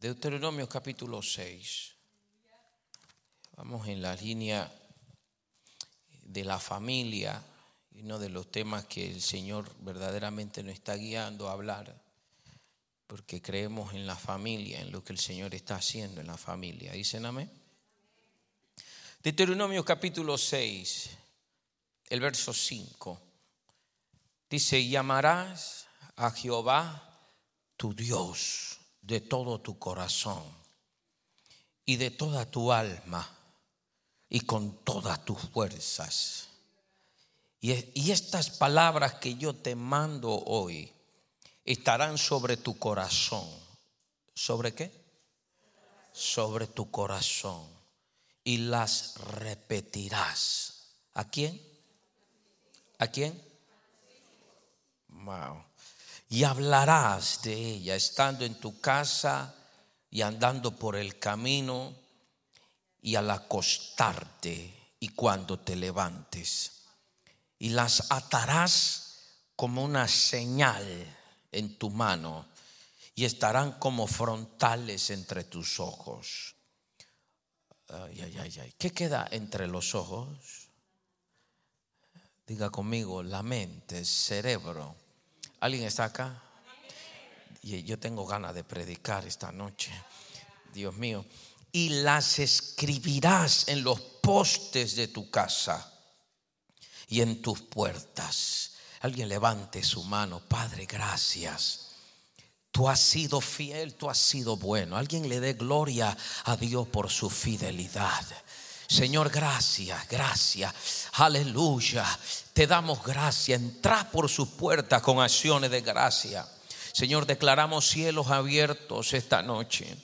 Deuteronomio capítulo 6. Vamos en la línea de la familia, uno de los temas que el Señor verdaderamente nos está guiando a hablar, porque creemos en la familia, en lo que el Señor está haciendo en la familia. ¿Dicen amén? Deuteronomio capítulo 6, el verso 5. Dice, llamarás a Jehová tu Dios de todo tu corazón y de toda tu alma y con todas tus fuerzas. Y, estas palabras que yo te mando hoy estarán sobre tu corazón. ¿Sobre qué? Sobre tu corazón. Y las repetirás. ¿A quién? ¿A quién? Wow y hablarás de ella estando en tu casa y andando por el camino y al acostarte y cuando te levantes. Y las atarás como una señal en tu mano y estarán como frontales entre tus ojos. Ay, ay, ay, ay. ¿Qué queda entre los ojos? Diga conmigo, la mente, el cerebro ¿Alguien está acá? Y yo tengo ganas de predicar esta noche. Dios mío. Y las escribirás en los postes de tu casa y en tus puertas. Alguien levante su mano. Padre, gracias. Tú has sido fiel, tú has sido bueno. Alguien le dé gloria a Dios por su fidelidad. Señor, gracias, gracias. Aleluya. Te damos gracias. Entra por sus puertas con acciones de gracia. Señor, declaramos cielos abiertos esta noche.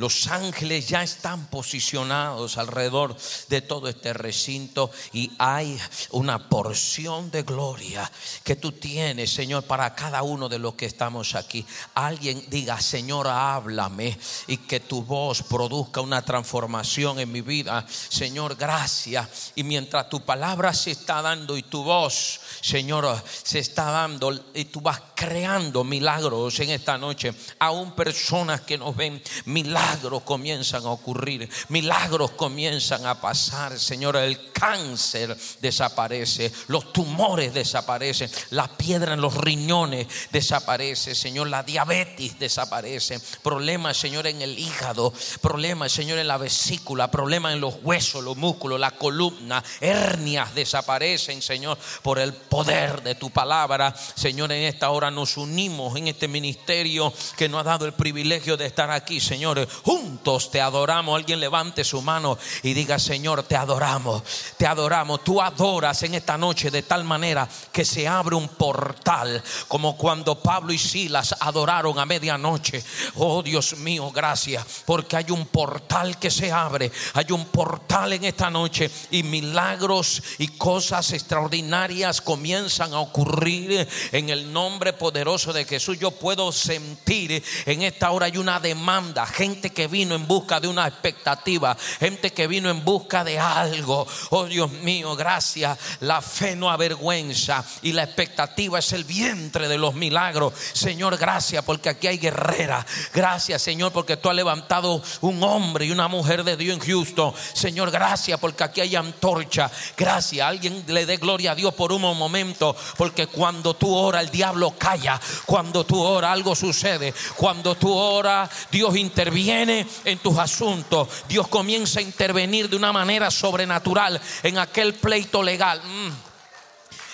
Los ángeles ya están posicionados alrededor de todo este recinto y hay una porción de gloria que tú tienes, Señor, para cada uno de los que estamos aquí. Alguien diga, Señor, háblame y que tu voz produzca una transformación en mi vida. Señor, gracias. Y mientras tu palabra se está dando y tu voz, Señor, se está dando y tú vas creando milagros en esta noche. Aún personas que nos ven, milagros comienzan a ocurrir, milagros comienzan a pasar. Señor, el cáncer desaparece, los tumores desaparecen, la piedra en los riñones desaparece, Señor, la diabetes desaparece, problemas, Señor, en el hígado, problemas, Señor, en la vesícula, problemas en los huesos, los músculos, la columna, hernias desaparecen, Señor, por el poder de tu palabra. Señor, en esta hora nos unimos en este ministerio que nos ha dado el privilegio de estar aquí, Señor. Juntos te adoramos. Alguien levante su mano y diga, Señor, te adoramos, te adoramos. Tú adoras en esta noche de tal manera que se abre un portal, como cuando Pablo y Silas adoraron a medianoche. Oh Dios mío, gracias, porque hay un portal que se abre, hay un portal en esta noche y milagros y cosas extraordinarias comienzan a ocurrir en el nombre poderoso de Jesús, yo puedo sentir en esta hora hay una demanda, gente que vino en busca de una expectativa, gente que vino en busca de algo. Oh Dios mío, gracias. La fe no avergüenza y la expectativa es el vientre de los milagros. Señor, gracias porque aquí hay guerrera. Gracias, Señor, porque tú has levantado un hombre y una mujer de Dios en Houston. Señor, gracias porque aquí hay antorcha. Gracias. Alguien le dé gloria a Dios por un momento, porque cuando tú oras, el diablo cae cuando tú oras, algo sucede. Cuando tú oras, Dios interviene en tus asuntos. Dios comienza a intervenir de una manera sobrenatural en aquel pleito legal. Mm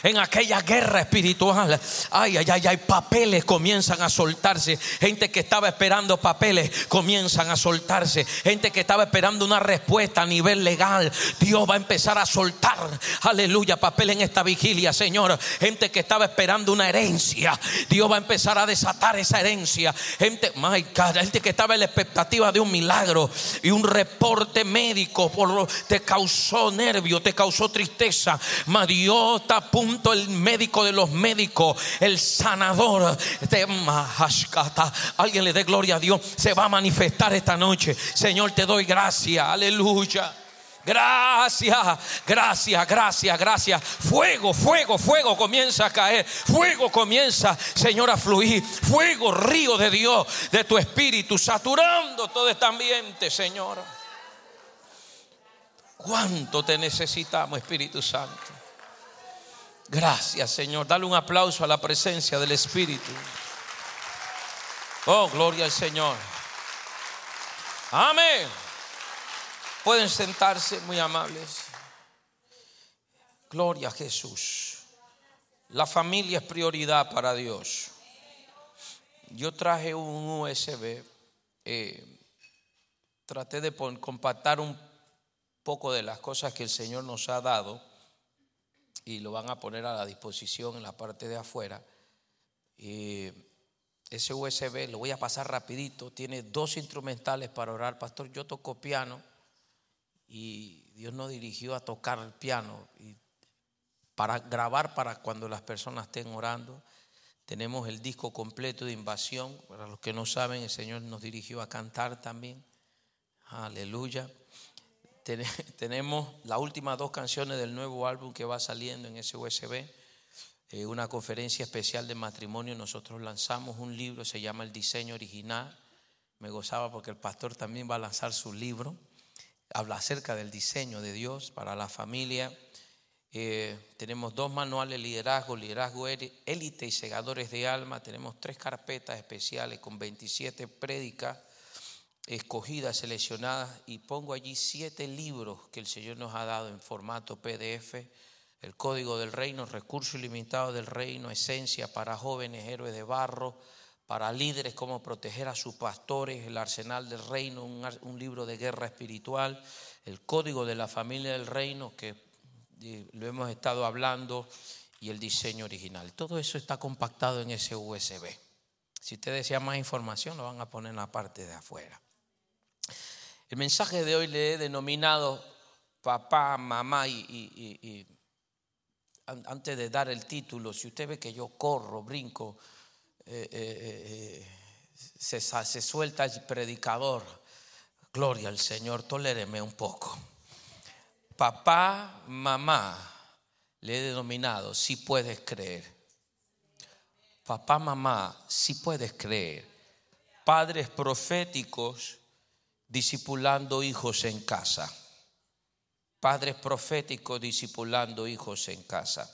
en aquella guerra espiritual. Ay, ay, ay, ay, papeles comienzan a soltarse. Gente que estaba esperando papeles comienzan a soltarse. Gente que estaba esperando una respuesta a nivel legal. Dios va a empezar a soltar, aleluya, papel en esta vigilia, Señor. Gente que estaba esperando una herencia. Dios va a empezar a desatar esa herencia. Gente, my God, gente que estaba en la expectativa de un milagro y un reporte médico te causó nervio, te causó tristeza. Mas Dios está a el médico de los médicos, el sanador de Alguien le dé gloria a Dios, se va a manifestar esta noche. Señor, te doy gracias, aleluya. Gracias, gracias, gracias, gracias. Fuego, fuego, fuego comienza a caer. Fuego comienza, Señor, a fluir. Fuego, río de Dios, de tu espíritu, saturando todo este ambiente, Señor. ¿Cuánto te necesitamos, Espíritu Santo? Gracias, Señor. Dale un aplauso a la presencia del Espíritu. Oh, gloria al Señor. Amén. Pueden sentarse, muy amables. Gloria a Jesús. La familia es prioridad para Dios. Yo traje un USB. Eh, traté de compactar un poco de las cosas que el Señor nos ha dado y lo van a poner a la disposición en la parte de afuera. ese USB lo voy a pasar rapidito. Tiene dos instrumentales para orar. Pastor, yo toco piano y Dios nos dirigió a tocar el piano y para grabar para cuando las personas estén orando. Tenemos el disco completo de invasión. Para los que no saben, el Señor nos dirigió a cantar también. Aleluya. Tenemos las últimas dos canciones del nuevo álbum que va saliendo en ese USB. Eh, una conferencia especial de matrimonio. Nosotros lanzamos un libro, se llama El Diseño Original. Me gozaba porque el pastor también va a lanzar su libro habla acerca del diseño de Dios para la familia. Eh, tenemos dos manuales, liderazgo, liderazgo élite y segadores de alma. Tenemos tres carpetas especiales con 27 prédicas escogidas, seleccionadas y pongo allí siete libros que el Señor nos ha dado en formato PDF. El Código del Reino, Recursos Ilimitados del Reino, Esencia para jóvenes, héroes de barro, para líderes, cómo proteger a sus pastores, el arsenal del reino, un, libro de guerra espiritual, el código de la familia del reino, que lo hemos estado hablando, y el diseño original. Todo eso está compactado en ese USB. Si usted desea más información, lo van a poner en la parte de afuera. El mensaje de hoy le he denominado papá, mamá y antes de dar el título, si usted ve que yo corro, brinco, eh, eh, eh, se, suelta el predicador. Gloria al Señor, toléreme un poco. Papá, mamá, le he denominado, si puedes creer. Papá, mamá, si puedes creer. Padres proféticos discipulando hijos en casa. Padres proféticos discipulando hijos en casa.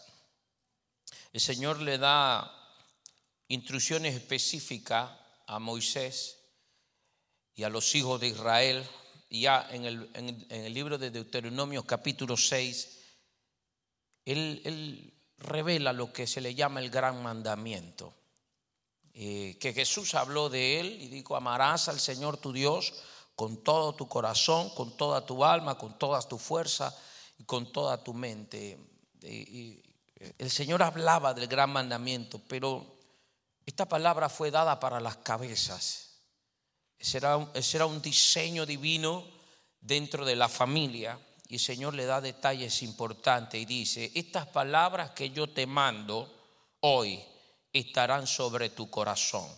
El Señor le da instrucciones específicas a Moisés y a los hijos de Israel. Ya en el, en, el libro de Deuteronomio capítulo 6, él, revela lo que se le llama el gran mandamiento. Eh, que Jesús habló de él y dijo, amarás al Señor tu Dios con todo tu corazón, con toda tu alma, con toda tu fuerza y con toda tu mente. y el Señor hablaba del gran mandamiento, pero esta palabra fue dada para las cabezas. Ese era, un diseño divino dentro de la familia. Y el Señor le da detalles importantes y dice, estas palabras que yo te mando hoy estarán sobre tu corazón.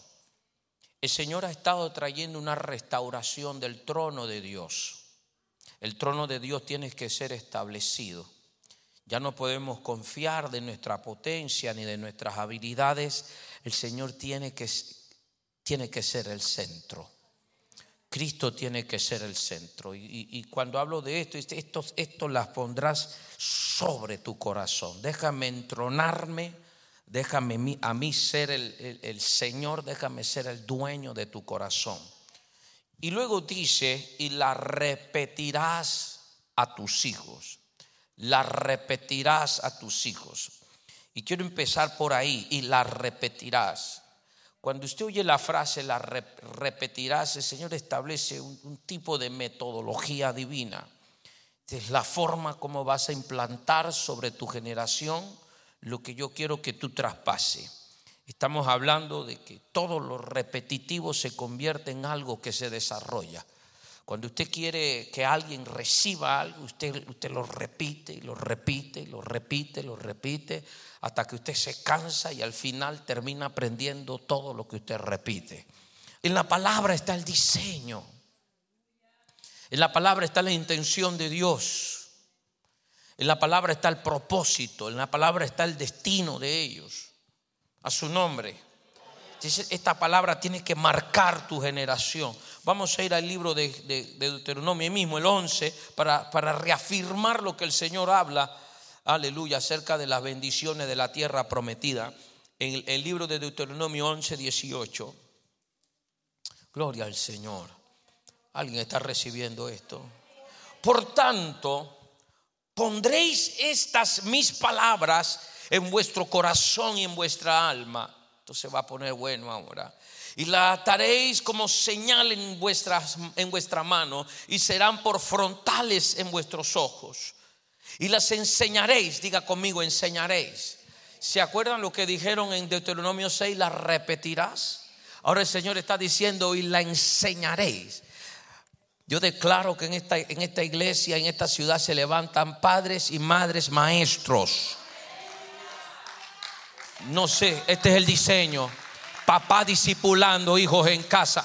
El Señor ha estado trayendo una restauración del trono de Dios. El trono de Dios tiene que ser establecido. Ya no podemos confiar de nuestra potencia ni de nuestras habilidades. El Señor tiene que, tiene que ser el centro. Cristo tiene que ser el centro. Y, cuando hablo de esto, esto, esto las pondrás sobre tu corazón. Déjame entronarme, déjame a mí ser el, Señor, déjame ser el dueño de tu corazón. Y luego dice, y la repetirás a tus hijos la repetirás a tus hijos. Y quiero empezar por ahí, y la repetirás. Cuando usted oye la frase, la repetirás, el Señor establece un, tipo de metodología divina. Es la forma como vas a implantar sobre tu generación lo que yo quiero que tú traspase. Estamos hablando de que todo lo repetitivo se convierte en algo que se desarrolla. Cuando usted quiere que alguien reciba algo, usted, usted lo repite lo repite lo repite, lo repite, hasta que usted se cansa y al final termina aprendiendo todo lo que usted repite. En la palabra está el diseño. En la palabra está la intención de Dios. En la palabra está el propósito. En la palabra está el destino de ellos. A su nombre. Esta palabra tiene que marcar tu generación. Vamos a ir al libro de, Deuteronomio mismo, el 11, para, para reafirmar lo que el Señor habla, aleluya, acerca de las bendiciones de la tierra prometida. En el, el libro de Deuteronomio 11, 18. Gloria al Señor. ¿Alguien está recibiendo esto? Por tanto, pondréis estas mis palabras en vuestro corazón y en vuestra alma. Esto se va a poner bueno ahora y la ataréis como señal en, vuestras, en vuestra mano y serán por frontales en vuestros ojos. Y las enseñaréis, diga conmigo, enseñaréis. ¿Se acuerdan lo que dijeron en Deuteronomio 6? La repetirás. Ahora el Señor está diciendo y la enseñaréis. Yo declaro que en esta, en esta iglesia, en esta ciudad se levantan padres y madres maestros. No sé, este es el diseño Papá discipulando hijos en casa.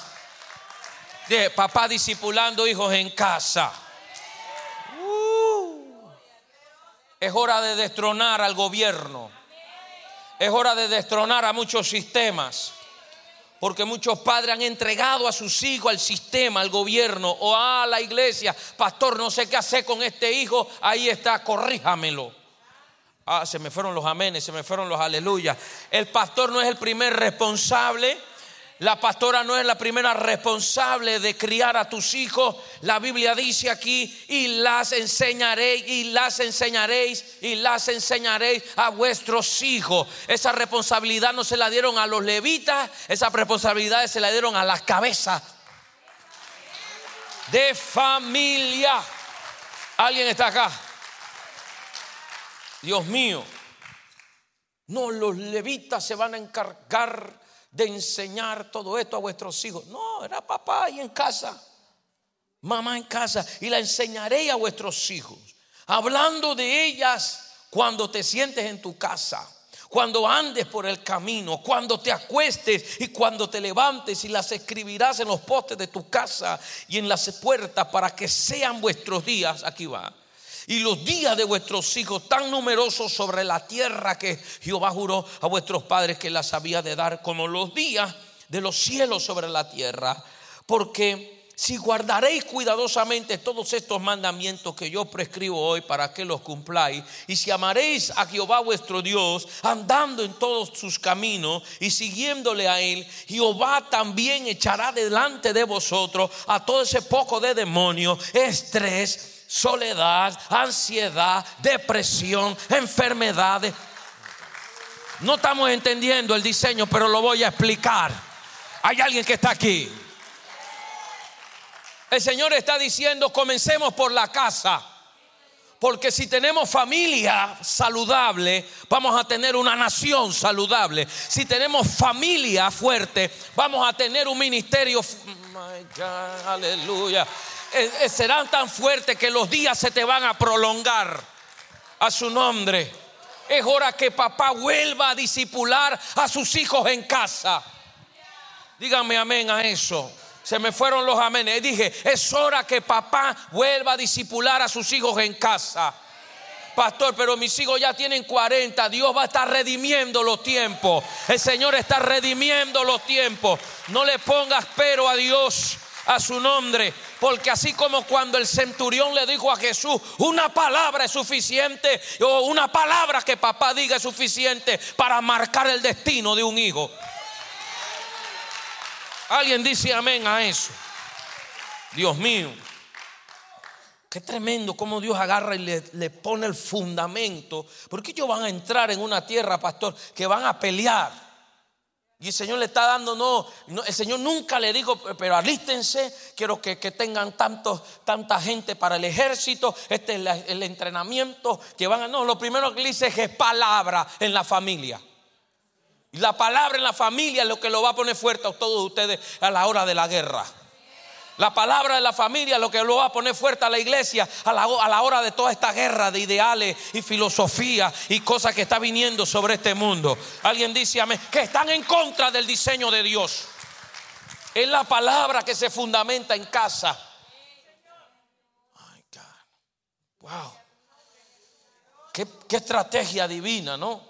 Papá discipulando hijos en casa. Uh. es hora de destronar al gobierno. Es hora de destronar a muchos sistemas. Porque muchos padres han entregado a sus hijos al sistema, al gobierno o a la iglesia. Pastor, no sé qué hacer con este hijo. Ahí está, corríjamelo. Ah, se me fueron los amenes, se me fueron los aleluyas. El pastor no es el primer responsable. La pastora no es la primera responsable de criar a tus hijos. La Biblia dice aquí, y las enseñaréis, y las enseñaréis, y las enseñaréis a vuestros hijos. Esa responsabilidad no se la dieron a los levitas, esa responsabilidad se la dieron a las cabezas de familia. ¿Alguien está acá? Dios mío, no, los levitas se van a encargar de enseñar todo esto a vuestros hijos. No, era papá ahí en casa, mamá en casa, y la enseñaré a vuestros hijos, hablando de ellas cuando te sientes en tu casa. Cuando andes por el camino, cuando te acuestes y cuando te levantes y las escribirás en los postes de tu casa y en las puertas para que sean vuestros días, aquí va, y los días de vuestros hijos tan numerosos sobre la tierra que Jehová juró a vuestros padres que las había de dar como los días de los cielos sobre la tierra. Porque si guardaréis cuidadosamente todos estos mandamientos que yo prescribo hoy para que los cumpláis, y si amaréis a Jehová vuestro Dios, andando en todos sus caminos y siguiéndole a él, Jehová también echará delante de vosotros a todo ese poco de demonio, estrés, soledad, ansiedad, depresión, enfermedades. No estamos entendiendo el diseño, pero lo voy a explicar. Hay alguien que está aquí. El Señor está diciendo, comencemos por la casa. Porque si tenemos familia saludable, vamos a tener una nación saludable. Si tenemos familia fuerte, vamos a tener un ministerio. aleluya. Eh, eh, serán tan fuertes que los días se te van a prolongar a su nombre. Es hora que papá vuelva a disipular a sus hijos en casa. Díganme amén a eso. Se me fueron los amenes. Dije, es hora que papá vuelva a disipular a sus hijos en casa. Pastor, pero mis hijos ya tienen 40. Dios va a estar redimiendo los tiempos. El Señor está redimiendo los tiempos. No le pongas pero a Dios a su nombre. Porque así como cuando el centurión le dijo a Jesús, una palabra es suficiente, o una palabra que papá diga es suficiente para marcar el destino de un hijo. Alguien dice amén a eso. Dios mío. Qué tremendo cómo Dios agarra y le, le, pone el fundamento. Porque ellos van a entrar en una tierra, pastor, que van a pelear. Y el Señor le está dando, no, el Señor nunca le dijo, pero alístense, quiero que, tengan tanto, tanta gente para el ejército, este es el entrenamiento que van a... No, lo primero que le dice es que es palabra en la familia. Y la palabra en la familia es lo que lo va a poner fuerte a todos ustedes a la hora de la guerra. La palabra de la familia lo que lo va a poner fuerte a la iglesia a la, a la hora de toda esta guerra de ideales y filosofía y cosas que está viniendo sobre este mundo. Alguien dice amén, que están en contra del diseño de Dios. Es la palabra que se fundamenta en casa. Wow. Qué, qué estrategia divina, ¿no?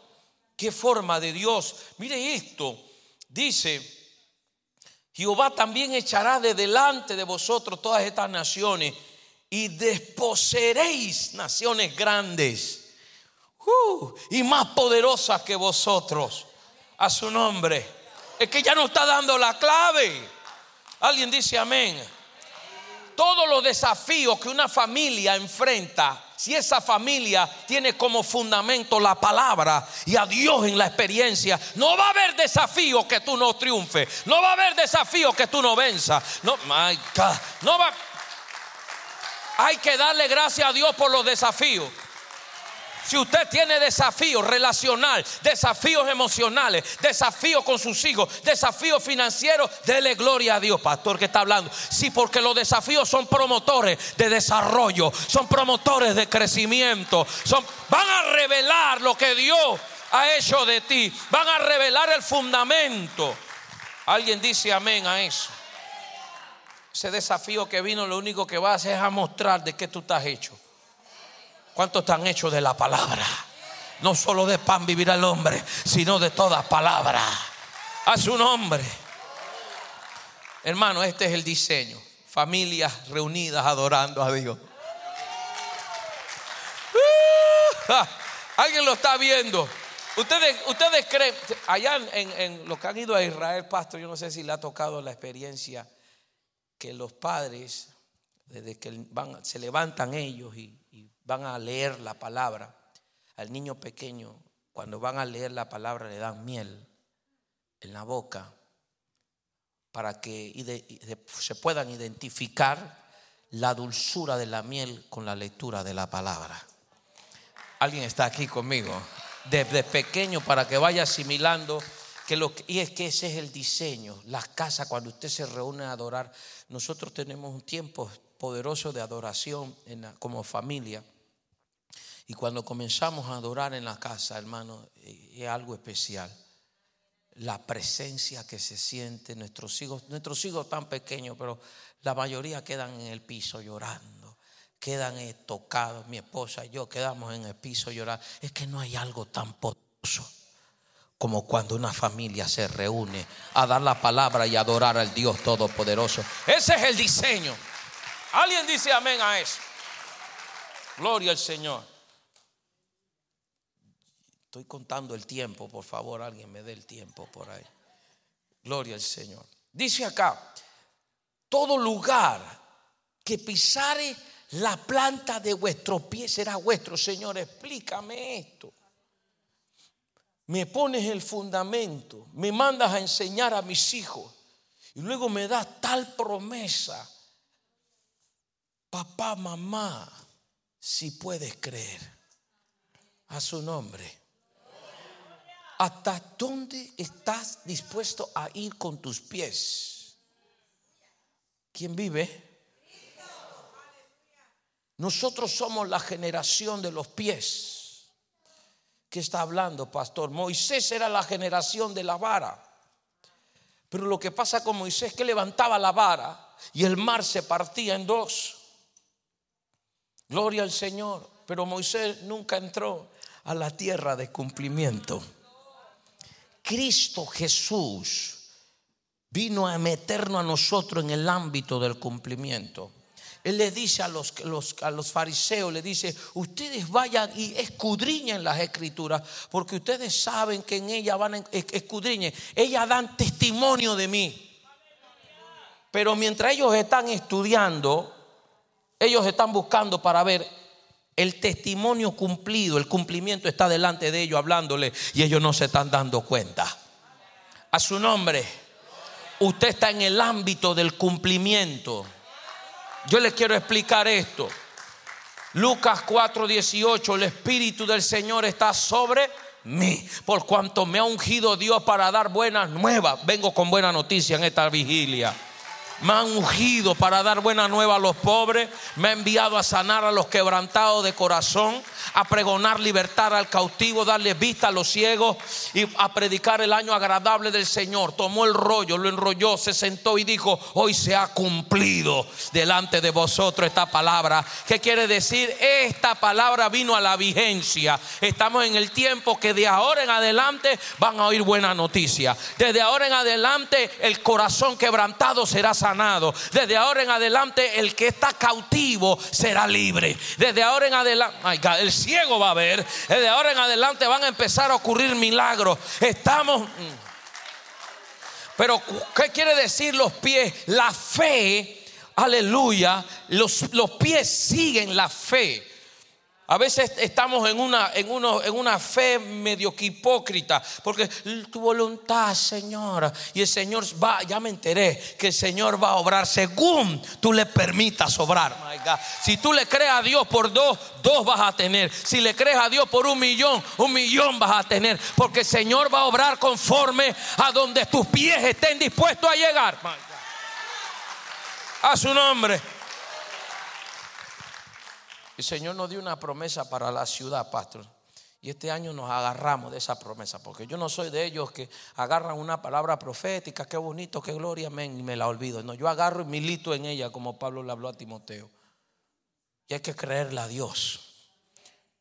Qué forma de Dios. Mire esto. Dice, Jehová también echará de delante de vosotros todas estas naciones y desposeeréis naciones grandes uh, y más poderosas que vosotros. A su nombre. Es que ya no está dando la clave. Alguien dice amén. Todos los desafíos que una familia enfrenta si esa familia tiene como fundamento la palabra y a Dios en la experiencia, no va a haber desafío que tú no triunfes, no va a haber desafío que tú no venzas. No, my God, no va. Hay que darle gracias a Dios por los desafíos. Si usted tiene desafíos relacional, desafíos emocionales, desafíos con sus hijos, desafíos financieros, dele gloria a Dios, pastor que está hablando. Sí, porque los desafíos son promotores de desarrollo, son promotores de crecimiento, son, van a revelar lo que Dios ha hecho de ti, van a revelar el fundamento. Alguien dice amén a eso. Ese desafío que vino lo único que va a hacer es a mostrar de qué tú estás hecho. ¿Cuántos están hechos de la palabra? No solo de pan vivirá el hombre, sino de toda palabra. A su nombre. Hermano, este es el diseño. Familias reunidas adorando a Dios. Uh, Alguien lo está viendo. Ustedes, ustedes creen, allá en, en, los que han ido a Israel, pastor, yo no sé si le ha tocado la experiencia que los padres, desde que se levantan ellos y van a leer la palabra, al niño pequeño, cuando van a leer la palabra, le dan miel en la boca para que se puedan identificar la dulzura de la miel con la lectura de la palabra. Alguien está aquí conmigo. Desde pequeño para que vaya asimilando que lo y es que ese es el diseño. Las casas cuando usted se reúne a adorar, nosotros tenemos un tiempo poderoso de adoración como familia. Y cuando comenzamos a adorar en la casa, hermano, es algo especial. La presencia que se siente, nuestros hijos, nuestros hijos tan pequeños, pero la mayoría quedan en el piso llorando, quedan eh, tocados. Mi esposa y yo quedamos en el piso llorando. Es que no hay algo tan poderoso como cuando una familia se reúne a dar la palabra y adorar al Dios Todopoderoso. Ese es el diseño. Alguien dice amén a eso. Gloria al Señor. Estoy contando el tiempo, por favor, alguien me dé el tiempo por ahí. Gloria al Señor. Dice acá, todo lugar que pisare la planta de vuestro pie será vuestro. Señor, explícame esto. Me pones el fundamento, me mandas a enseñar a mis hijos y luego me das tal promesa. Papá, mamá, si puedes creer a su nombre. ¿Hasta dónde estás dispuesto a ir con tus pies? ¿Quién vive? Nosotros somos la generación de los pies. ¿Qué está hablando, pastor? Moisés era la generación de la vara. Pero lo que pasa con Moisés es que levantaba la vara y el mar se partía en dos. Gloria al Señor. Pero Moisés nunca entró a la tierra de cumplimiento. Cristo Jesús vino a meternos a nosotros en el ámbito del cumplimiento. Él le dice a los, a los fariseos, le dice, ustedes vayan y escudriñen las escrituras, porque ustedes saben que en ellas van a escudriñen, ellas dan testimonio de mí. Pero mientras ellos están estudiando, ellos están buscando para ver el testimonio cumplido, el cumplimiento está delante de ellos hablándole y ellos no se están dando cuenta. A su nombre, usted está en el ámbito del cumplimiento. Yo les quiero explicar esto. Lucas 4:18, el Espíritu del Señor está sobre mí, por cuanto me ha ungido Dios para dar buenas nuevas. Vengo con buena noticia en esta vigilia. Me han ungido para dar buena nueva a los pobres. Me ha enviado a sanar a los quebrantados de corazón, a pregonar libertad al cautivo, darle vista a los ciegos y a predicar el año agradable del Señor. Tomó el rollo, lo enrolló, se sentó y dijo, hoy se ha cumplido delante de vosotros esta palabra. ¿Qué quiere decir? Esta palabra vino a la vigencia. Estamos en el tiempo que de ahora en adelante van a oír buena noticia. Desde ahora en adelante el corazón quebrantado será sanado. Desde ahora en adelante el que está cautivo será libre. Desde ahora en adelante, el ciego va a ver. Desde ahora en adelante van a empezar a ocurrir milagros. Estamos... Mm. Pero, ¿qué quiere decir los pies? La fe, aleluya, los, los pies siguen la fe. A veces estamos en una, en, uno, en una fe medio que hipócrita, porque tu voluntad, Señor, y el Señor va, ya me enteré que el Señor va a obrar según tú le permitas obrar. Si tú le crees a Dios por dos, dos vas a tener. Si le crees a Dios por un millón, un millón vas a tener, porque el Señor va a obrar conforme a donde tus pies estén dispuestos a llegar. A su nombre. El Señor nos dio una promesa para la ciudad, pastor. Y este año nos agarramos de esa promesa, porque yo no soy de ellos que agarran una palabra profética, qué bonito, qué gloria, amén, y me la olvido. No, yo agarro y milito en ella, como Pablo le habló a Timoteo. Y hay que creerle a Dios.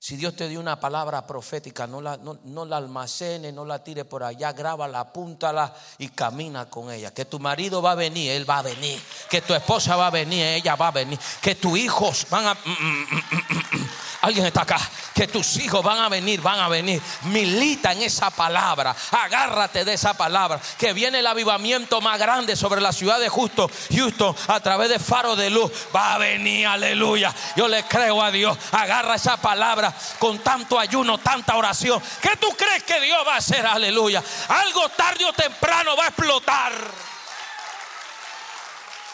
Si Dios te dio una palabra profética, no la, no, la almacene, no la tire por allá, grábala, apúntala y camina con ella. Que tu marido va a venir, él va a venir. Que tu esposa va a venir, ella va a venir. Que tus hijos van a... Mm, mm, mm, Alguien está acá. Que tus hijos van a venir, van a venir. Milita en esa palabra. Agárrate de esa palabra. Que viene el avivamiento más grande sobre la ciudad de Justo, Houston a través de faro de luz. Va a venir, aleluya. Yo le creo a Dios. Agarra esa palabra con tanto ayuno, tanta oración. ¿Qué tú crees que Dios va a hacer? Aleluya. Algo tarde o temprano va a explotar.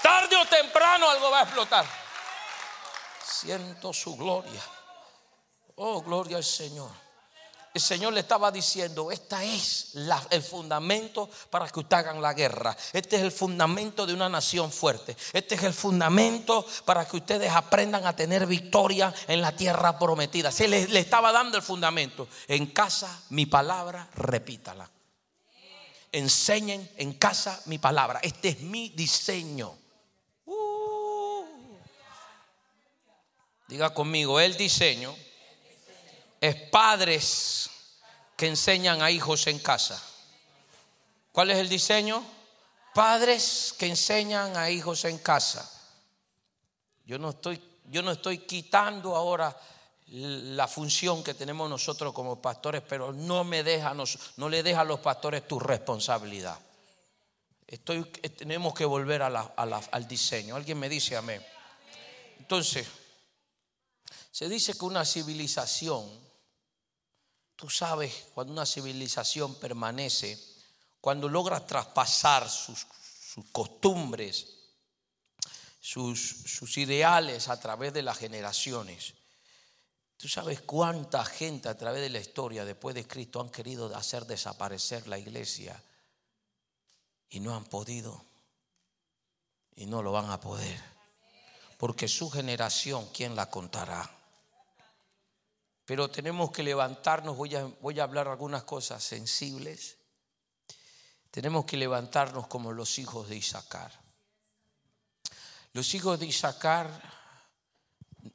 Tarde o temprano algo va a explotar. Siento su gloria. Oh, gloria al Señor. El Señor le estaba diciendo, esta es el fundamento para que ustedes hagan la guerra. Este es el fundamento de una nación fuerte. Este es el fundamento para que ustedes aprendan a tener victoria en la tierra prometida. Se le, le estaba dando el fundamento. En casa mi palabra, repítala. Enseñen en casa mi palabra. Este es mi diseño. Uh. Diga conmigo, el diseño es padres que enseñan a hijos en casa. ¿Cuál es el diseño? Padres que enseñan a hijos en casa. Yo no estoy, yo no estoy quitando ahora la función que tenemos nosotros como pastores, pero no me deja, no le deja a los pastores tu responsabilidad. Estoy, tenemos que volver al diseño. Alguien me dice amén. Entonces, se dice que una civilización Tú sabes cuando una civilización permanece, cuando logra traspasar sus, costumbres, sus, sus ideales a través de las generaciones. Tú sabes cuánta gente a través de la historia después de Cristo han querido hacer desaparecer la iglesia y no han podido y no lo van a poder. Porque su generación, ¿quién la contará? Pero tenemos que levantarnos, voy a, voy a hablar algunas cosas sensibles. Tenemos que levantarnos como los hijos de Isaacar. Los hijos de Isaacar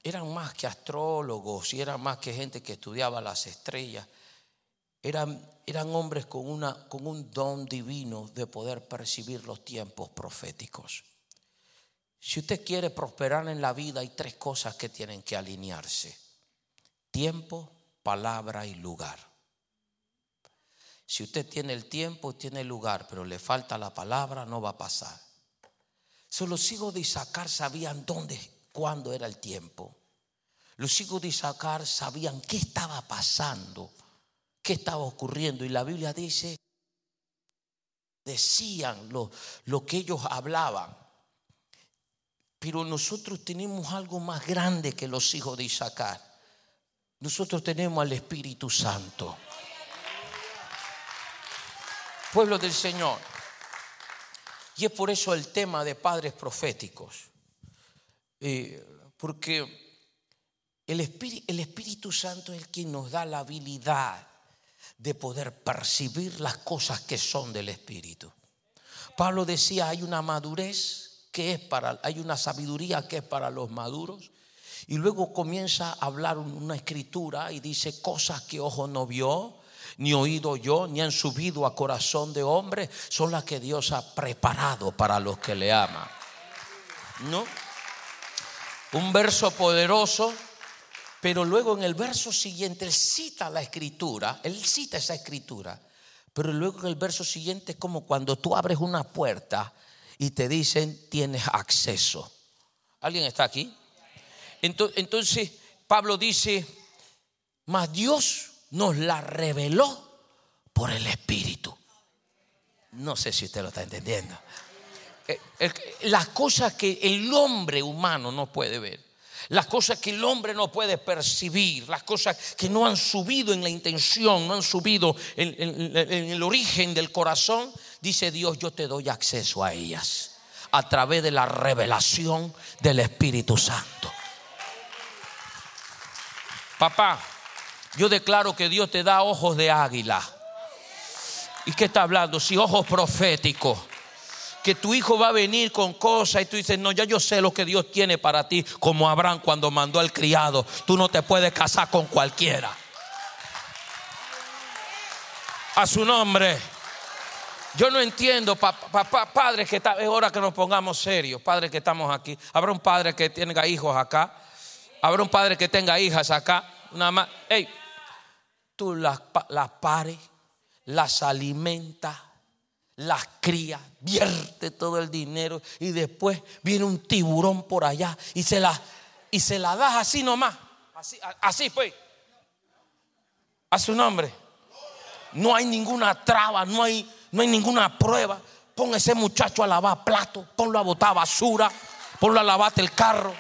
eran más que astrólogos y eran más que gente que estudiaba las estrellas. Eran, eran hombres con, una, con un don divino de poder percibir los tiempos proféticos. Si usted quiere prosperar en la vida, hay tres cosas que tienen que alinearse Tiempo, palabra y lugar. Si usted tiene el tiempo, tiene el lugar, pero le falta la palabra, no va a pasar. Los hijos de Isaacar sabían dónde, cuándo era el tiempo. Los hijos de Isaacar sabían qué estaba pasando, qué estaba ocurriendo. Y la Biblia dice, decían lo, lo que ellos hablaban. Pero nosotros tenemos algo más grande que los hijos de Isaacar. Nosotros tenemos al Espíritu Santo. Pueblo del Señor. Y es por eso el tema de padres proféticos. Eh, porque el Espíritu, el Espíritu Santo es el quien nos da la habilidad de poder percibir las cosas que son del Espíritu. Pablo decía, hay una madurez que es para, hay una sabiduría que es para los maduros. Y luego comienza a hablar una escritura y dice cosas que ojo no vio, ni oído yo, ni han subido a corazón de hombre, son las que Dios ha preparado para los que le aman. ¿No? Un verso poderoso, pero luego en el verso siguiente él cita la escritura, él cita esa escritura, pero luego en el verso siguiente es como cuando tú abres una puerta y te dicen tienes acceso. ¿Alguien está aquí? Entonces Pablo dice, mas Dios nos la reveló por el Espíritu. No sé si usted lo está entendiendo. Eh, las cosas que el hombre humano no puede ver, las cosas que el hombre no puede percibir, las cosas que no han subido en la intención, no han subido en, en el origen del corazón, dice Dios, yo te doy acceso a ellas a través de la revelación del Espíritu Santo. Papá, yo declaro que Dios te da ojos de águila. ¿Y qué está hablando? Si ojos proféticos. Que tu hijo va a venir con cosas y tú dices, no, ya yo sé lo que Dios tiene para ti, como Abraham cuando mandó al criado. Tú no te puedes casar con cualquiera. A su nombre. Yo no entiendo, papá, padre, que está, es hora que nos pongamos serios, padre que estamos aquí. Habrá un padre que tenga hijos acá. Habrá un padre que tenga hijas acá. Una más. Hey, tú las, las pares, las alimentas, las crías, vierte todo el dinero y después viene un tiburón por allá y se la, y se la das así nomás. Así, así pues. A su nombre. No hay ninguna traba, no hay, no hay ninguna prueba. Pon ese muchacho a lavar plato, ponlo a botar basura, ponlo a lavarte el carro.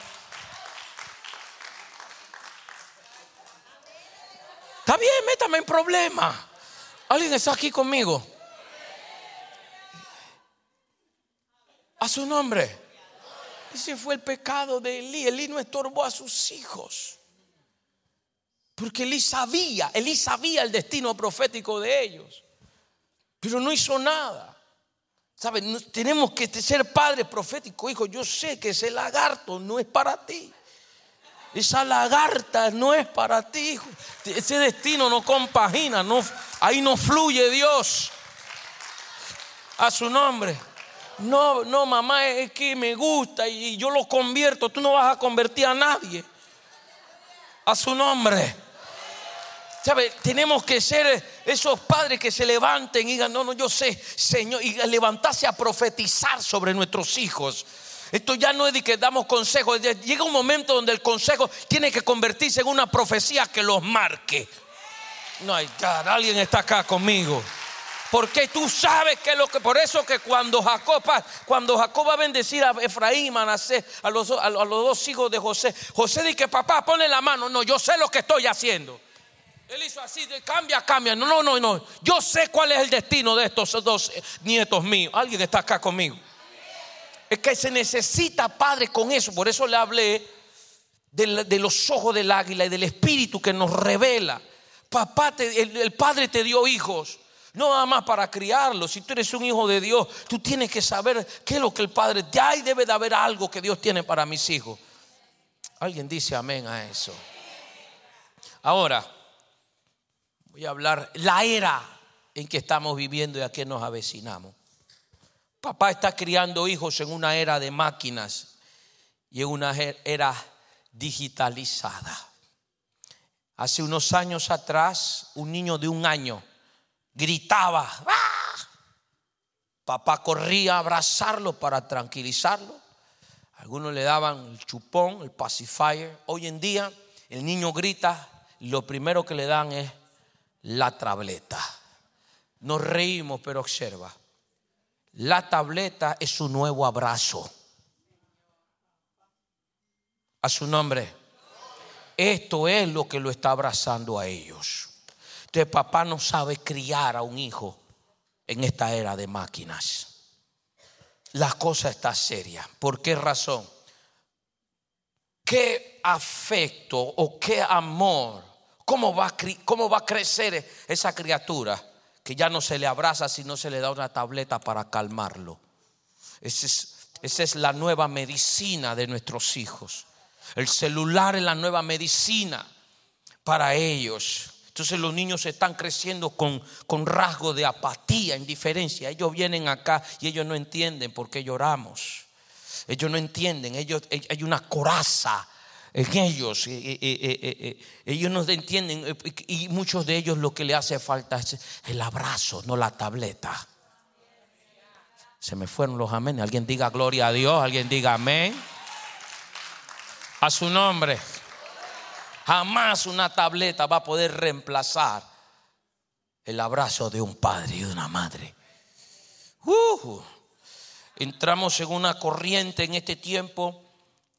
Está bien, métame en problemas. ¿Alguien está aquí conmigo? A su nombre. Ese fue el pecado de Elí. Elí no estorbó a sus hijos. Porque Elí sabía, Elí sabía el destino profético de ellos. Pero no hizo nada. ¿Saben? Tenemos que ser padres proféticos, hijo. Yo sé que ese lagarto no es para ti. Esa lagarta no es para ti. Ese destino no compagina, no, ahí no fluye Dios. A su nombre. No, no, mamá, es que me gusta y yo lo convierto. Tú no vas a convertir a nadie. A su nombre. ¿Sabe? Tenemos que ser esos padres que se levanten y digan, no, no, yo sé, Señor, y levantarse a profetizar sobre nuestros hijos. Esto ya no es de que damos consejos. Llega un momento donde el consejo tiene que convertirse en una profecía que los marque. No hay alguien está acá conmigo. Porque tú sabes que lo que por eso que cuando Jacob cuando Jacob va a bendecir a Efraín, a, los, a los dos hijos de José, José dice que papá pone la mano, no, yo sé lo que estoy haciendo. Él hizo así, cambia, cambia. No, no, no, no. Yo sé cuál es el destino de estos dos nietos míos. Alguien está acá conmigo. Es que se necesita padre con eso. Por eso le hablé de, los ojos del águila y del espíritu que nos revela. Papá, el, padre te dio hijos. No nada más para criarlos. Si tú eres un hijo de Dios, tú tienes que saber qué es lo que el Padre. Ya hay debe de haber algo que Dios tiene para mis hijos. Alguien dice amén a eso. Ahora, voy a hablar la era en que estamos viviendo y a qué nos avecinamos. Papá está criando hijos en una era de máquinas y en una era digitalizada. Hace unos años atrás, un niño de un año gritaba. ¡Ah! Papá corría a abrazarlo para tranquilizarlo. Algunos le daban el chupón, el pacifier. Hoy en día el niño grita, lo primero que le dan es la tableta. Nos reímos, pero observa. La tableta es su nuevo abrazo. A su nombre. Esto es lo que lo está abrazando a ellos. Entonces papá no sabe criar a un hijo en esta era de máquinas. la cosa está seria. ¿Por qué razón? ¿Qué afecto o qué amor? ¿Cómo va, a, ¿Cómo va a crecer esa criatura que ya no se le abraza si no se le da una tableta para calmarlo? Esa es, esa es la nueva medicina de nuestros hijos. El celular es la nueva medicina para ellos. Entonces los niños están creciendo con, con rasgo de apatía, indiferencia. Ellos vienen acá y ellos no entienden por qué lloramos. Ellos no entienden, ellos, hay una coraza en ellos. ellos no entienden y muchos de ellos lo que le hace falta es el abrazo, no la tableta. Se me fueron los amén. Alguien diga gloria a Dios, alguien diga amén. A su nombre. Jamás una tableta va a poder reemplazar el abrazo de un padre y de una madre. Uh, entramos en una corriente en este tiempo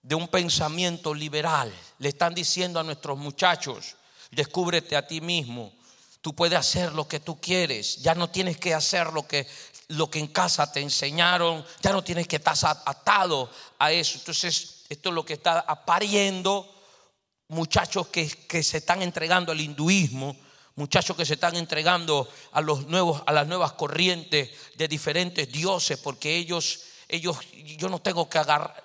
de un pensamiento liberal. Le están diciendo a nuestros muchachos, descúbrete a ti mismo. Tú puedes hacer lo que tú quieres. Ya no tienes que hacer lo que, lo que en casa te enseñaron. Ya no tienes que estar atado a eso. Entonces, esto es lo que está apariendo muchachos que, se están entregando al hinduismo, muchachos que se están entregando a los nuevos, a las nuevas corrientes de diferentes dioses, porque ellos, ellos, yo no tengo que agarrar.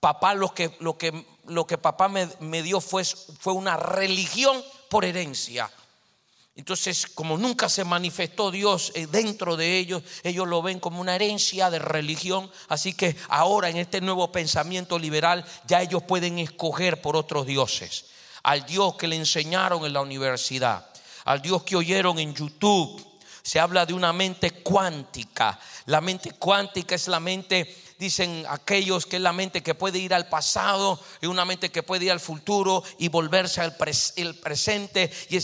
Papá lo que, lo que, lo que papá me, me dio fue, fue una religión por herencia. Entonces, como nunca se manifestó Dios eh, dentro de ellos, ellos lo ven como una herencia de religión. Así que ahora en este nuevo pensamiento liberal ya ellos pueden escoger por otros dioses. Al Dios que le enseñaron en la universidad, al Dios que oyeron en YouTube. Se habla de una mente cuántica. La mente cuántica es la mente dicen aquellos que es la mente que puede ir al pasado y una mente que puede ir al futuro y volverse al el presente. Y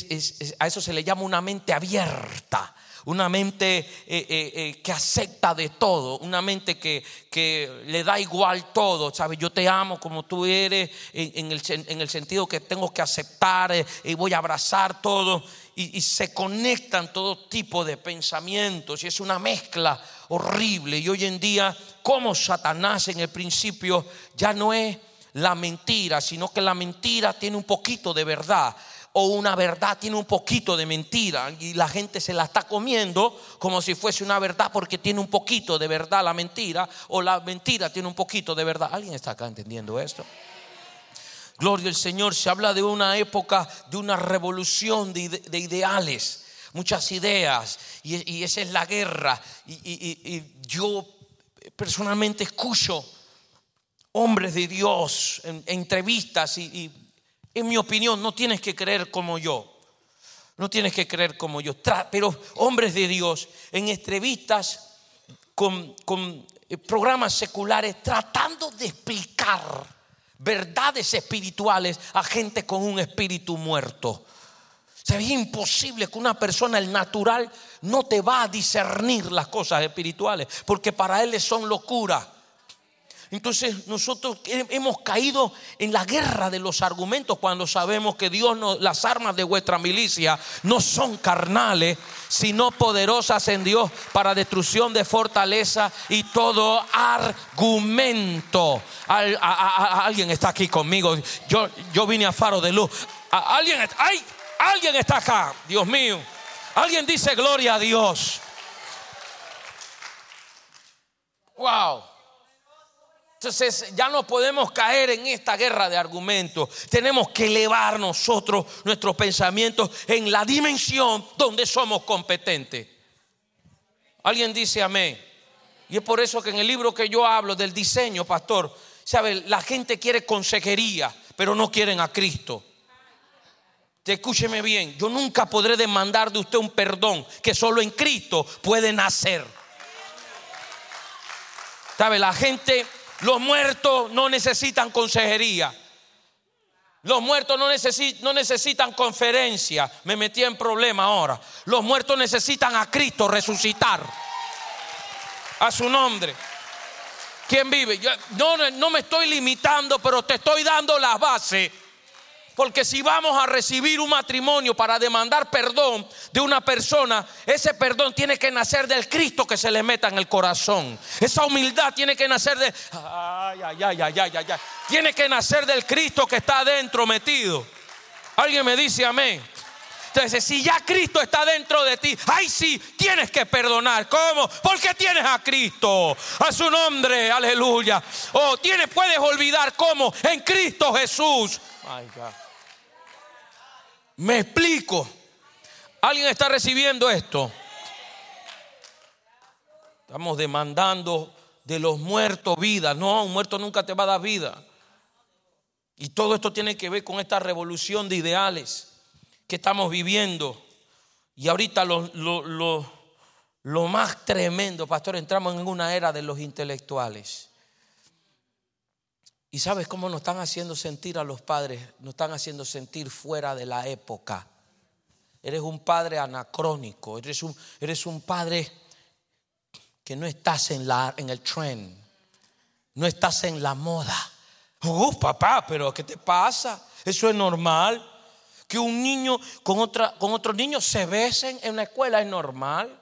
a eso se le llama una mente abierta. Una mente eh, eh, eh, que acepta de todo, una mente que, que, le da igual todo, ¿sabes? Yo te amo como tú eres, en, el, en el, sentido que tengo que aceptar y voy a abrazar todo y, se conectan todo tipo de pensamientos y es una mezcla horrible. Y hoy en día, como Satanás en el principio ya no es la mentira, sino que la mentira tiene un poquito de verdad o una verdad tiene un poquito de mentira y la gente se la está comiendo como si fuese una verdad porque tiene un poquito de verdad la mentira o la mentira tiene un poquito de verdad. ¿Alguien está acá entendiendo esto? Gloria al Señor, se habla de una época, de una revolución de, ideales, muchas ideas, y, esa es la guerra. Y, yo personalmente escucho hombres de Dios en, entrevistas y, en mi opinión no tienes que creer como yo. No tienes que creer como yo. pero hombres de Dios en entrevistas con, eh, programas seculares tratando de explicar verdades espirituales a gente con un espíritu muerto. es imposible que una persona, el natural, no te va a discernir las cosas espirituales, porque para él son locura. Entonces nosotros hemos caído en la guerra de los argumentos cuando sabemos que Dios no, las armas de vuestra milicia no son carnales, sino poderosas en Dios para destrucción de fortaleza y todo argumento. alguien está aquí conmigo. Yo, yo vine a faro de luz. alguien, hay, alguien está acá, Dios mío. Alguien dice gloria a Dios. Wow. Entonces ya no podemos caer en esta guerra de argumentos. Tenemos que elevar nosotros nuestros pensamientos en la dimensión donde somos competentes. Alguien dice amén. Y es por eso que en el libro que yo hablo del diseño, pastor, sabe, la gente quiere consejería, pero no quieren a Cristo. Te escúcheme bien, yo nunca podré demandar de usted un perdón que solo en Cristo puede nacer. ¿Sabe? La gente los muertos no necesitan consejería. Los muertos no, no, necesitan conferencia. Me metí en problema ahora. Los muertos necesitan a Cristo resucitar. A su nombre. ¿Quién vive? Yo no, no me estoy limitando, pero te estoy dando las bases Porque si vamos a recibir un matrimonio para demandar perdón de una persona, ese perdón tiene que nacer del Cristo que se le meta en el corazón. Esa humildad tiene que nacer de... Ay, ay, ay, ay, ay, ay. Tiene que nacer del Cristo que está adentro metido. Alguien me dice amén. Entonces, si ya Cristo está dentro de ti, ay sí, tienes que perdonar. ¿Cómo? Porque tienes a Cristo. A su nombre, aleluya. O tienes, puedes olvidar cómo en Cristo Jesús. Me explico. ¿Alguien está recibiendo esto? Estamos demandando de los muertos vida. No, un muerto nunca te va a dar vida. Y todo esto tiene que ver con esta revolución de ideales que estamos viviendo. Y ahorita lo, lo, más tremendo, pastor, entramos en una era de los intelectuales. ¿Y sabes cómo nos están haciendo sentir a los padres? Nos están haciendo sentir fuera de la época. Eres un padre anacrónico, eres un, eres un padre que no estás en, la, en el tren, no estás en la moda. Uh, papá, pero ¿qué te pasa? Eso es normal que un niño con, otra, con otro niño se besen en la escuela es normal.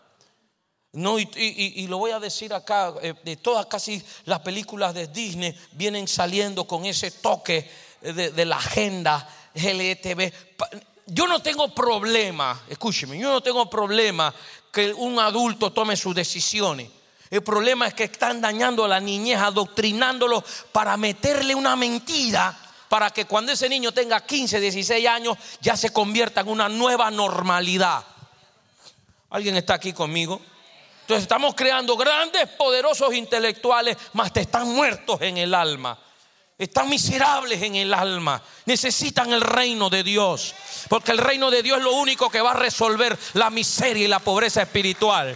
No, y, lo voy a decir acá, eh, de todas casi las películas de Disney vienen saliendo con ese toque de, la agenda LGTB. Yo no tengo problema, escúcheme, yo no tengo problema que un adulto tome sus decisiones. El problema es que están dañando a la niñez, adoctrinándolo para meterle una mentira para que cuando ese niño tenga 15, 16 años ya se convierta en una nueva normalidad. ¿Alguien está aquí conmigo? Entonces estamos creando grandes, poderosos intelectuales, mas te están muertos en el alma. Están miserables en el alma. Necesitan el reino de Dios. Porque el reino de Dios es lo único que va a resolver la miseria y la pobreza espiritual.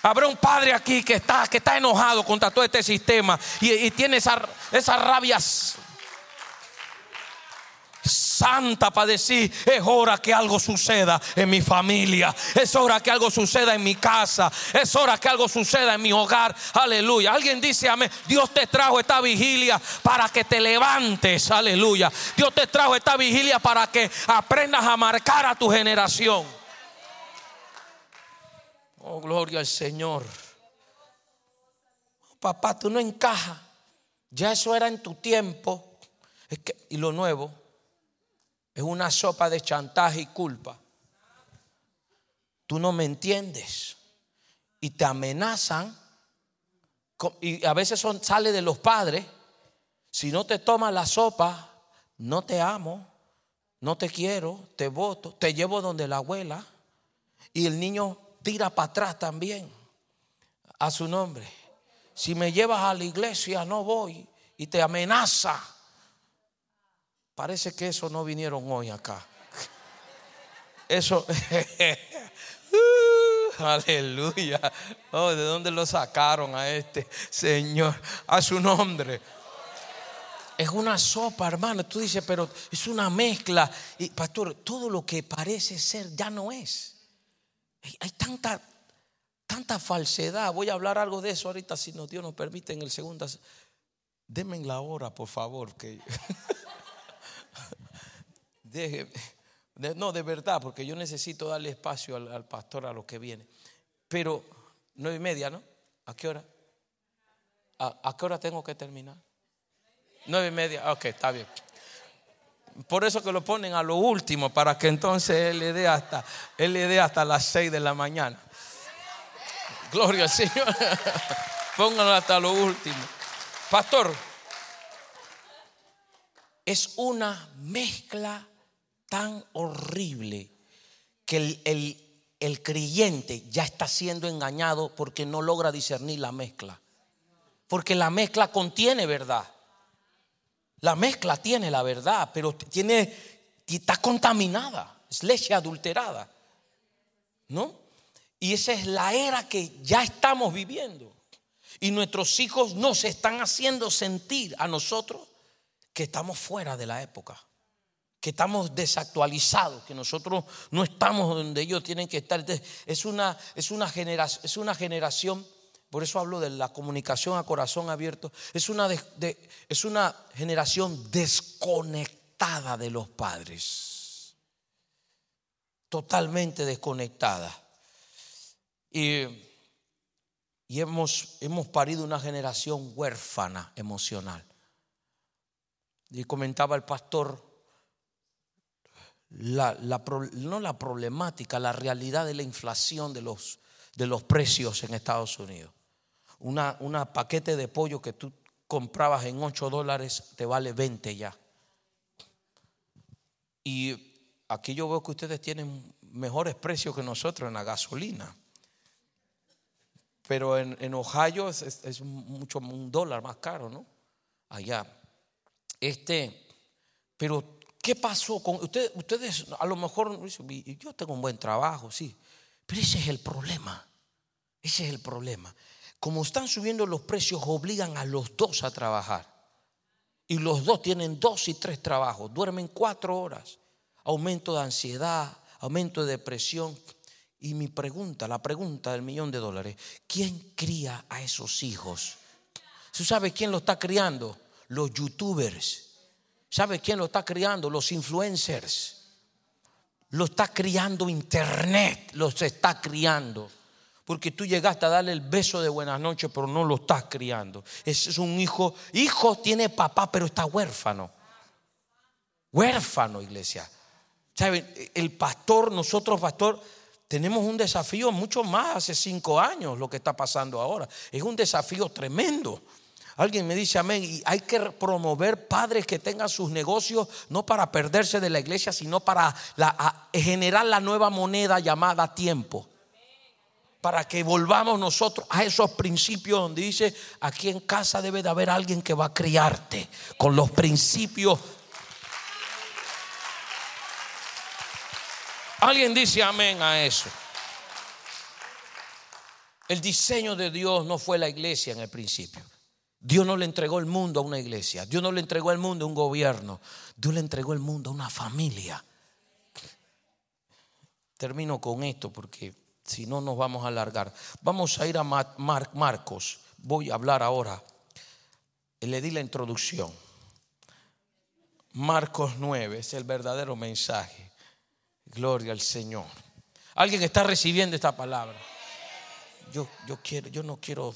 Habrá un padre aquí que está, que está enojado contra todo este sistema y, tiene esas rabias santa para decir, es hora que algo suceda en mi familia, es hora que algo suceda en mi casa, es hora que algo suceda en mi hogar. Aleluya. Alguien dice amén, Dios te trajo esta vigilia para que te levantes. Aleluya. Dios te trajo esta vigilia para que aprendas a marcar a tu generación. Oh, gloria al Señor. Papá, tú no encajas. Ya eso era en tu tiempo. Y lo nuevo es una sopa de chantaje y culpa. Tú no me entiendes. Y te amenazan. Y a veces sale de los padres. Si no te tomas la sopa, no te amo, no te quiero, te voto, te llevo donde la abuela. Y el niño tira para atrás también a su nombre. Si me llevas a la iglesia, no voy. Y te amenaza. Parece que eso no vinieron hoy acá. Eso. Uh, aleluya. Oh, ¿de dónde lo sacaron a este Señor? A su nombre. Es una sopa, hermano. Tú dices, pero es una mezcla. Y pastor, todo lo que parece ser ya no es. Hay tanta, tanta falsedad. Voy a hablar algo de eso ahorita, si no, Dios nos permite, en el segundo. Denme la hora, por favor. Que no, de verdad, porque yo necesito darle espacio al, pastor a lo que viene. Pero nueve y media, ¿no? ¿A qué hora? ¿A, qué hora tengo que terminar? Nueve y media, ok, está bien. Por eso que lo ponen a lo último, para que entonces él le dé hasta, él le dé hasta las seis de la mañana. Gloria al Señor. Pónganlo hasta lo último. Pastor, es una mezcla tan horrible que el, creyente ya está siendo engañado porque no logra discernir la mezcla. Porque la mezcla contiene verdad. La mezcla tiene la verdad, pero tiene, está contaminada, es leche adulterada. ¿No? Y esa es la era que ya estamos viviendo. Y nuestros hijos nos están haciendo sentir a nosotros que estamos fuera de la época que estamos desactualizados, que nosotros no estamos donde ellos tienen que estar. Es una, es una, generación, es una generación, por eso hablo de la comunicación a corazón abierto, es una, es una generación desconectada de los padres. Totalmente desconectada. Y, y hemos, hemos parido una generación huérfana emocional. Y comentaba el pastor, la, no la problemática, la realidad de la inflación de los, de los precios en Estados Unidos. Una, paquete de pollo que tú comprabas en 8 dólares te vale 20 ya. Y aquí yo veo que ustedes tienen mejores precios que nosotros en la gasolina. Pero en, Ohio es, mucho un dólar más caro, ¿no? Allá. Este, pero ¿qué pasó con ustedes? Ustedes a lo mejor yo tengo un buen trabajo, sí, pero ese es el problema. Ese es el problema. Como están subiendo los precios, obligan a los dos a trabajar. Y los dos tienen dos y tres trabajos, duermen cuatro horas. Aumento de ansiedad, aumento de depresión. Y mi pregunta, la pregunta del millón de dólares, ¿quién cría a esos hijos? ¿Tú sabes quién lo está criando? Los youtubers. ¿Sabe quién lo está criando? Los influencers. Lo está criando Internet, los está criando. Porque tú llegaste a darle el beso de buenas noches, pero no lo estás criando. Es un hijo. Hijo tiene papá, pero está huérfano. Huérfano, iglesia. ¿Saben? El pastor, nosotros, pastor, tenemos un desafío mucho más hace cinco años lo que está pasando ahora. Es un desafío tremendo. Alguien me dice amén. Y hay que promover padres que tengan sus negocios no para perderse de la iglesia, sino para generar la nueva moneda llamada tiempo. Para que volvamos nosotros a esos principios donde dice, aquí en casa debe de haber alguien que va a criarte con los principios Alguien dice amén a eso. El diseño de Dios no fue la iglesia en el principio. Dios no le entregó el mundo a una iglesia. Dios no le entregó el mundo a un gobierno. Dios le entregó el mundo a una familia. Termino con esto porque si no nos vamos a alargar. Vamos a ir a Marcos. Voy a hablar ahora. Le di la introducción. Marcos 9 es el verdadero mensaje. Gloria al Señor. ¿Alguien está recibiendo esta palabra? Yo, yo, quiero, yo no quiero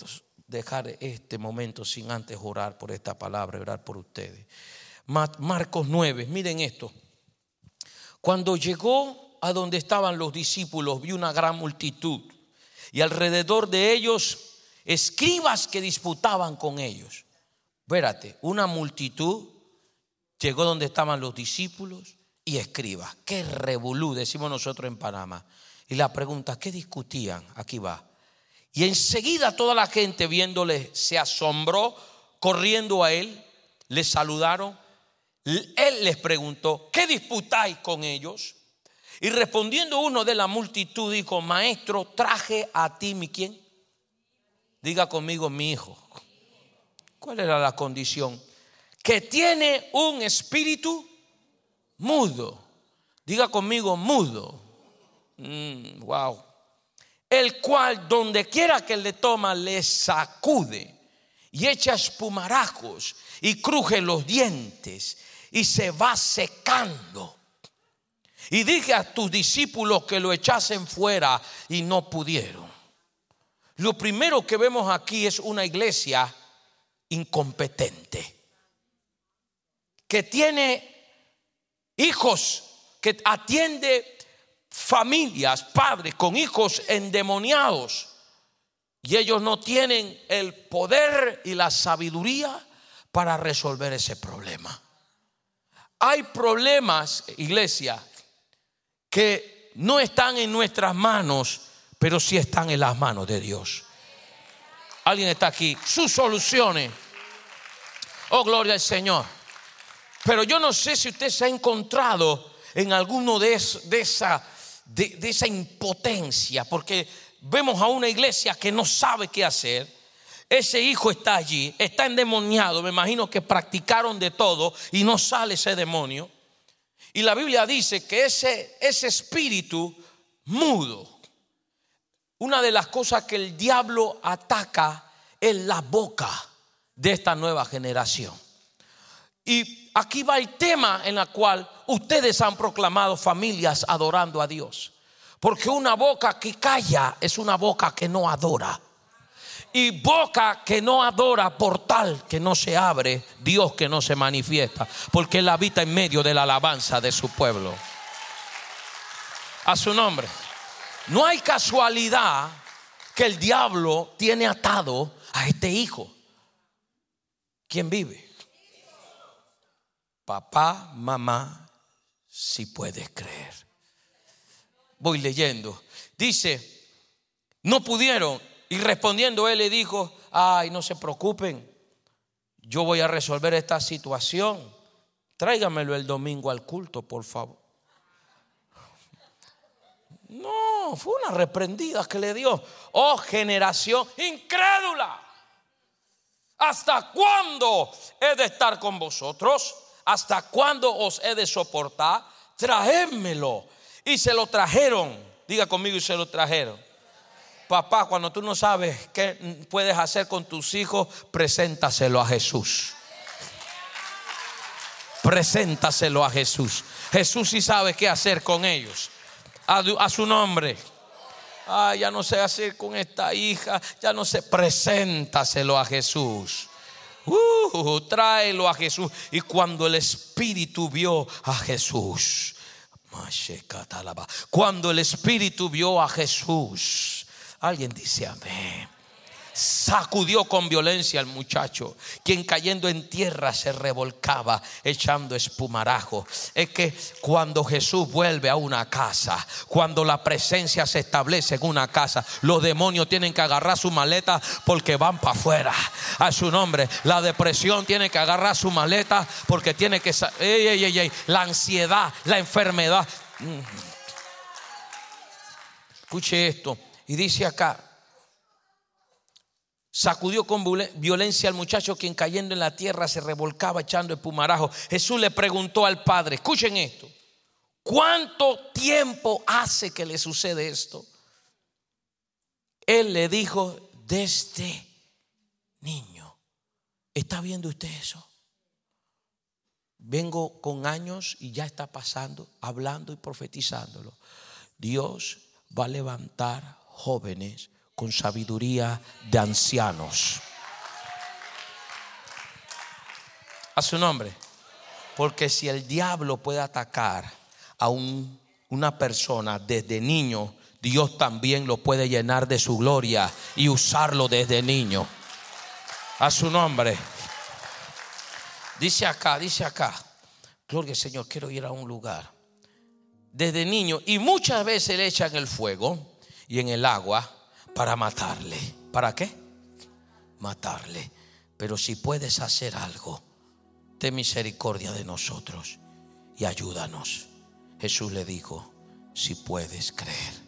dejar este momento sin antes orar por esta palabra, orar por ustedes. Marcos 9, miren esto. Cuando llegó a donde estaban los discípulos, vio una gran multitud y alrededor de ellos escribas que disputaban con ellos. Espérate, una multitud llegó donde estaban los discípulos y escriba Qué revolú, decimos nosotros en Panamá. Y la pregunta, ¿qué discutían? Aquí va. Y enseguida toda la gente viéndole se asombró, corriendo a él, le saludaron. Él les preguntó, ¿qué disputáis con ellos? Y respondiendo uno de la multitud dijo, maestro, traje a ti mi quién. Diga conmigo mi hijo. ¿Cuál era la condición? Que tiene un espíritu mudo. Diga conmigo, mudo. Mm, wow. El cual, donde quiera que le toma, le sacude y echa espumarajos y cruje los dientes y se va secando. Y dije a tus discípulos que lo echasen fuera y no pudieron. Lo primero que vemos aquí es una iglesia incompetente, que tiene hijos, que atiende familias, padres con hijos endemoniados. Y ellos no tienen el poder y la sabiduría para resolver ese problema. Hay problemas, iglesia, que no están en nuestras manos, pero sí están en las manos de Dios. Alguien está aquí. Sus soluciones. Oh, gloria al Señor. Pero yo no sé si usted se ha encontrado en alguno de, esa, de, esa impotencia, porque vemos a una iglesia que no sabe qué hacer. Ese hijo está allí, está endemoniado, me imagino que practicaron de todo y no sale ese demonio. Y la Biblia dice que ese, ese espíritu mudo, una de las cosas que el diablo ataca es la boca de esta nueva generación. Y aquí va el tema en el cual ustedes han proclamado familias adorando a Dios. Porque una boca que calla es una boca que no adora. Y boca que no adora, portal que no se abre, Dios que no se manifiesta. Porque Él habita en medio de la alabanza de su pueblo. A su nombre. No hay casualidad que el diablo tiene atado a este hijo. ¿Quién vive? Papá, mamá, si puedes creer. Voy leyendo. Dice, no pudieron. Y respondiendo él le dijo, ay, no se preocupen. Yo voy a resolver esta situación. Tráigamelo el domingo al culto, por favor. No, fue una reprendida que le dio. Oh, generación incrédula. ¿Hasta cuándo he de estar con vosotros? ¿Hasta cuándo os he de soportar? Traédmelo. Y se lo trajeron. Diga conmigo y se lo trajeron. Papá, cuando tú no sabes qué puedes hacer con tus hijos, preséntaselo a Jesús. Preséntaselo a Jesús. Jesús sí sabe qué hacer con ellos. A, su nombre. Ah, ya no sé hacer con esta hija, ya no sé, preséntaselo a Jesús. Uh, tráelo a Jesús. Y cuando el Espíritu vio a Jesús, cuando el Espíritu vio a Jesús, alguien dice amén sacudió con violencia al muchacho, quien cayendo en tierra se revolcaba echando espumarajo. Es que cuando Jesús vuelve a una casa, cuando la presencia se establece en una casa, los demonios tienen que agarrar su maleta porque van para afuera. A su nombre, la depresión tiene que agarrar su maleta porque tiene que... la ansiedad, la enfermedad. Mm. Escuche esto. Y dice acá, Sacudió con violencia al muchacho quien cayendo en la tierra se revolcaba echando espumarajo. Jesús le preguntó al padre, escuchen esto, ¿cuánto tiempo hace que le sucede esto? Él le dijo, desde niño. ¿Está viendo usted eso? Vengo con años y ya está pasando, hablando y profetizándolo. Dios va a levantar jóvenes con sabiduría de ancianos. A su nombre. Porque si el diablo puede atacar a una persona desde niño, Dios también lo puede llenar de su gloria y usarlo desde niño. A su nombre. Dice acá, dice acá. Gloria al Señor, quiero ir a un lugar. Desde niño, y muchas veces le echan el fuego y en el agua para matarle. ¿Para qué? Matarle. Pero si puedes hacer algo, ten misericordia de nosotros y ayúdanos. Jesús le dijo, si puedes creer.